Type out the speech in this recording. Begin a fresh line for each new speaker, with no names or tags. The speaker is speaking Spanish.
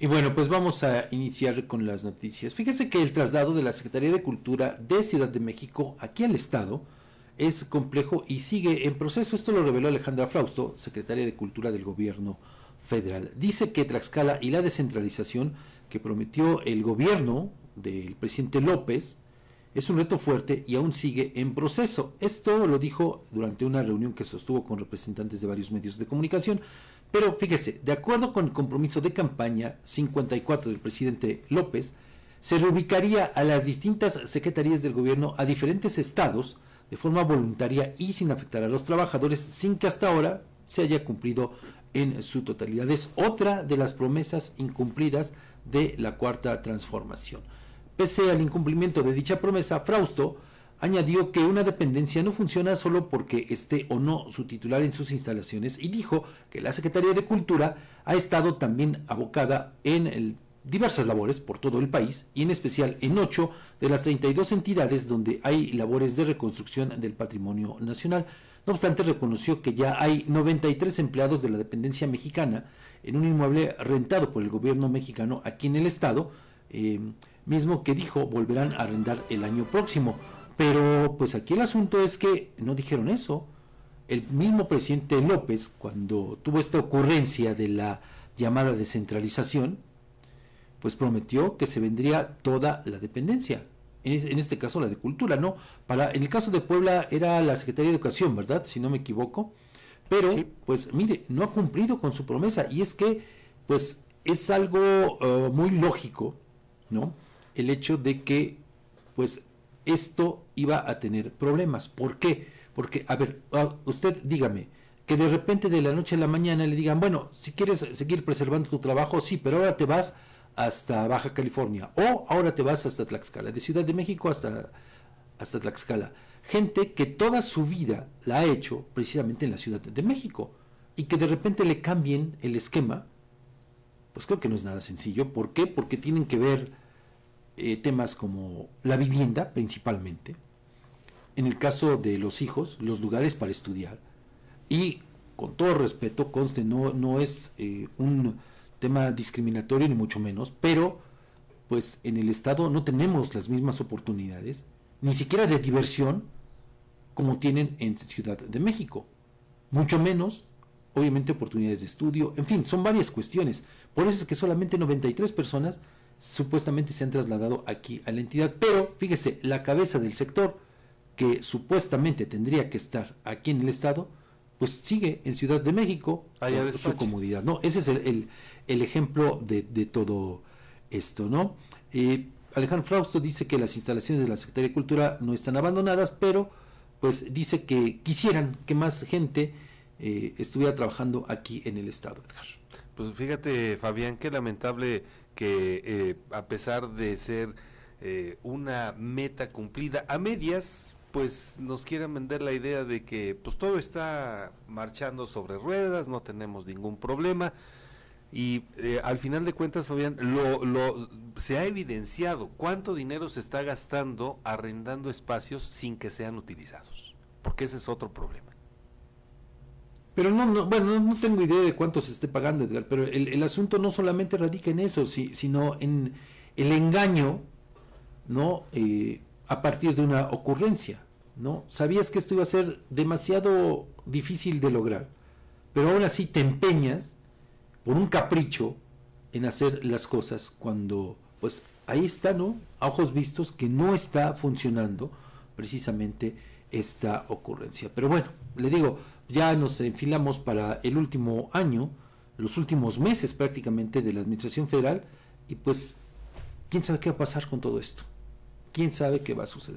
Y bueno, pues vamos a iniciar con las noticias. Fíjese que el traslado de la Secretaría de Cultura de Ciudad de México aquí al Estado es complejo y sigue en proceso. Esto lo reveló Alejandra Frausto, secretaria de Cultura del Gobierno Federal. Dice que Tlaxcala y la descentralización que prometió el gobierno del presidente López es un reto fuerte y aún sigue en proceso. Esto lo dijo durante una reunión que sostuvo con representantes de varios medios de comunicación. Pero fíjese, de acuerdo con el compromiso de campaña 54 del presidente López, se reubicaría a las distintas secretarías del gobierno a diferentes estados de forma voluntaria y sin afectar a los trabajadores sin que hasta ahora se haya cumplido en su totalidad. Es otra de las promesas incumplidas de la cuarta transformación. Pese al incumplimiento de dicha promesa, Frausto añadió que una dependencia no funciona solo porque esté o no su titular en sus instalaciones y dijo que la Secretaría de Cultura ha estado también abocada en diversas labores por todo el país y en especial en ocho de las 32 entidades donde hay labores de reconstrucción del patrimonio nacional. No obstante, reconoció que ya hay 93 empleados de la dependencia mexicana en un inmueble rentado por el gobierno mexicano aquí en el estado, eh, mismo que dijo volverán a arrendar el año próximo. Pero pues aquí el asunto es que no dijeron eso. El mismo presidente López, cuando tuvo esta ocurrencia de la llamada descentralización, pues prometió que se vendría toda la dependencia. En este caso la de cultura, ¿no? Para, en el caso de Puebla era la Secretaría de Educación, ¿verdad? Si no me equivoco. Pero, pues mire, no ha cumplido con su promesa. Y es que, pues, es algo uh, muy lógico, ¿no? El hecho de que, pues, esto iba a tener problemas. ¿Por qué? Porque, a ver, usted dígame, que de repente de la noche a la mañana le digan, bueno, si quieres seguir preservando tu trabajo, sí, pero ahora te vas hasta Baja California o ahora te vas hasta Tlaxcala, de Ciudad de México hasta, hasta Tlaxcala. Gente que toda su vida la ha hecho precisamente en la Ciudad de México y que de repente le cambien el esquema, pues creo que no es nada sencillo. ¿Por qué? Porque tienen que ver eh, temas como la vivienda principalmente, en el caso de los hijos, los lugares para estudiar, y con todo respeto, conste, no, no es eh, un tema discriminatorio ni mucho menos, pero pues en el Estado no tenemos las mismas oportunidades, ni siquiera de diversión, como tienen en Ciudad de México. Mucho menos, obviamente, oportunidades de estudio, en fin, son varias cuestiones. Por eso es que solamente 93 personas supuestamente se han trasladado aquí a la entidad. Pero fíjese, la cabeza del sector, que supuestamente tendría que estar aquí en el Estado, pues sigue en Ciudad de México
Allá
su comodidad. ¿no? Ese es el, el, ejemplo de, de, todo esto. ¿no? Eh, Alejandro Frausto dice que las instalaciones de la Secretaría de Cultura no están abandonadas, pero pues dice que quisieran que más gente eh, estuviera trabajando aquí en el Estado, Edgar.
Pues fíjate, Fabián, qué lamentable que eh, a pesar de ser eh, una meta cumplida a medias, pues nos quieran vender la idea de que pues todo está marchando sobre ruedas, no tenemos ningún problema. Y eh, al final de cuentas, Fabián, lo, lo, se ha evidenciado cuánto dinero se está gastando arrendando espacios sin que sean utilizados, porque ese es otro problema.
Pero no, no bueno, no, tengo idea de cuánto se esté pagando, Edgar, pero el, el asunto no solamente radica en eso, si, sino en el engaño, ¿no? Eh, a partir de una ocurrencia, ¿no? Sabías que esto iba a ser demasiado difícil de lograr, pero aún así te empeñas por un capricho en hacer las cosas cuando, pues, ahí está, ¿no? A ojos vistos que no está funcionando precisamente esta ocurrencia. Pero bueno, le digo, ya nos enfilamos para el último año, los últimos meses prácticamente de la Administración Federal y pues, ¿quién sabe qué va a pasar con todo esto? ¿Quién sabe qué va a suceder?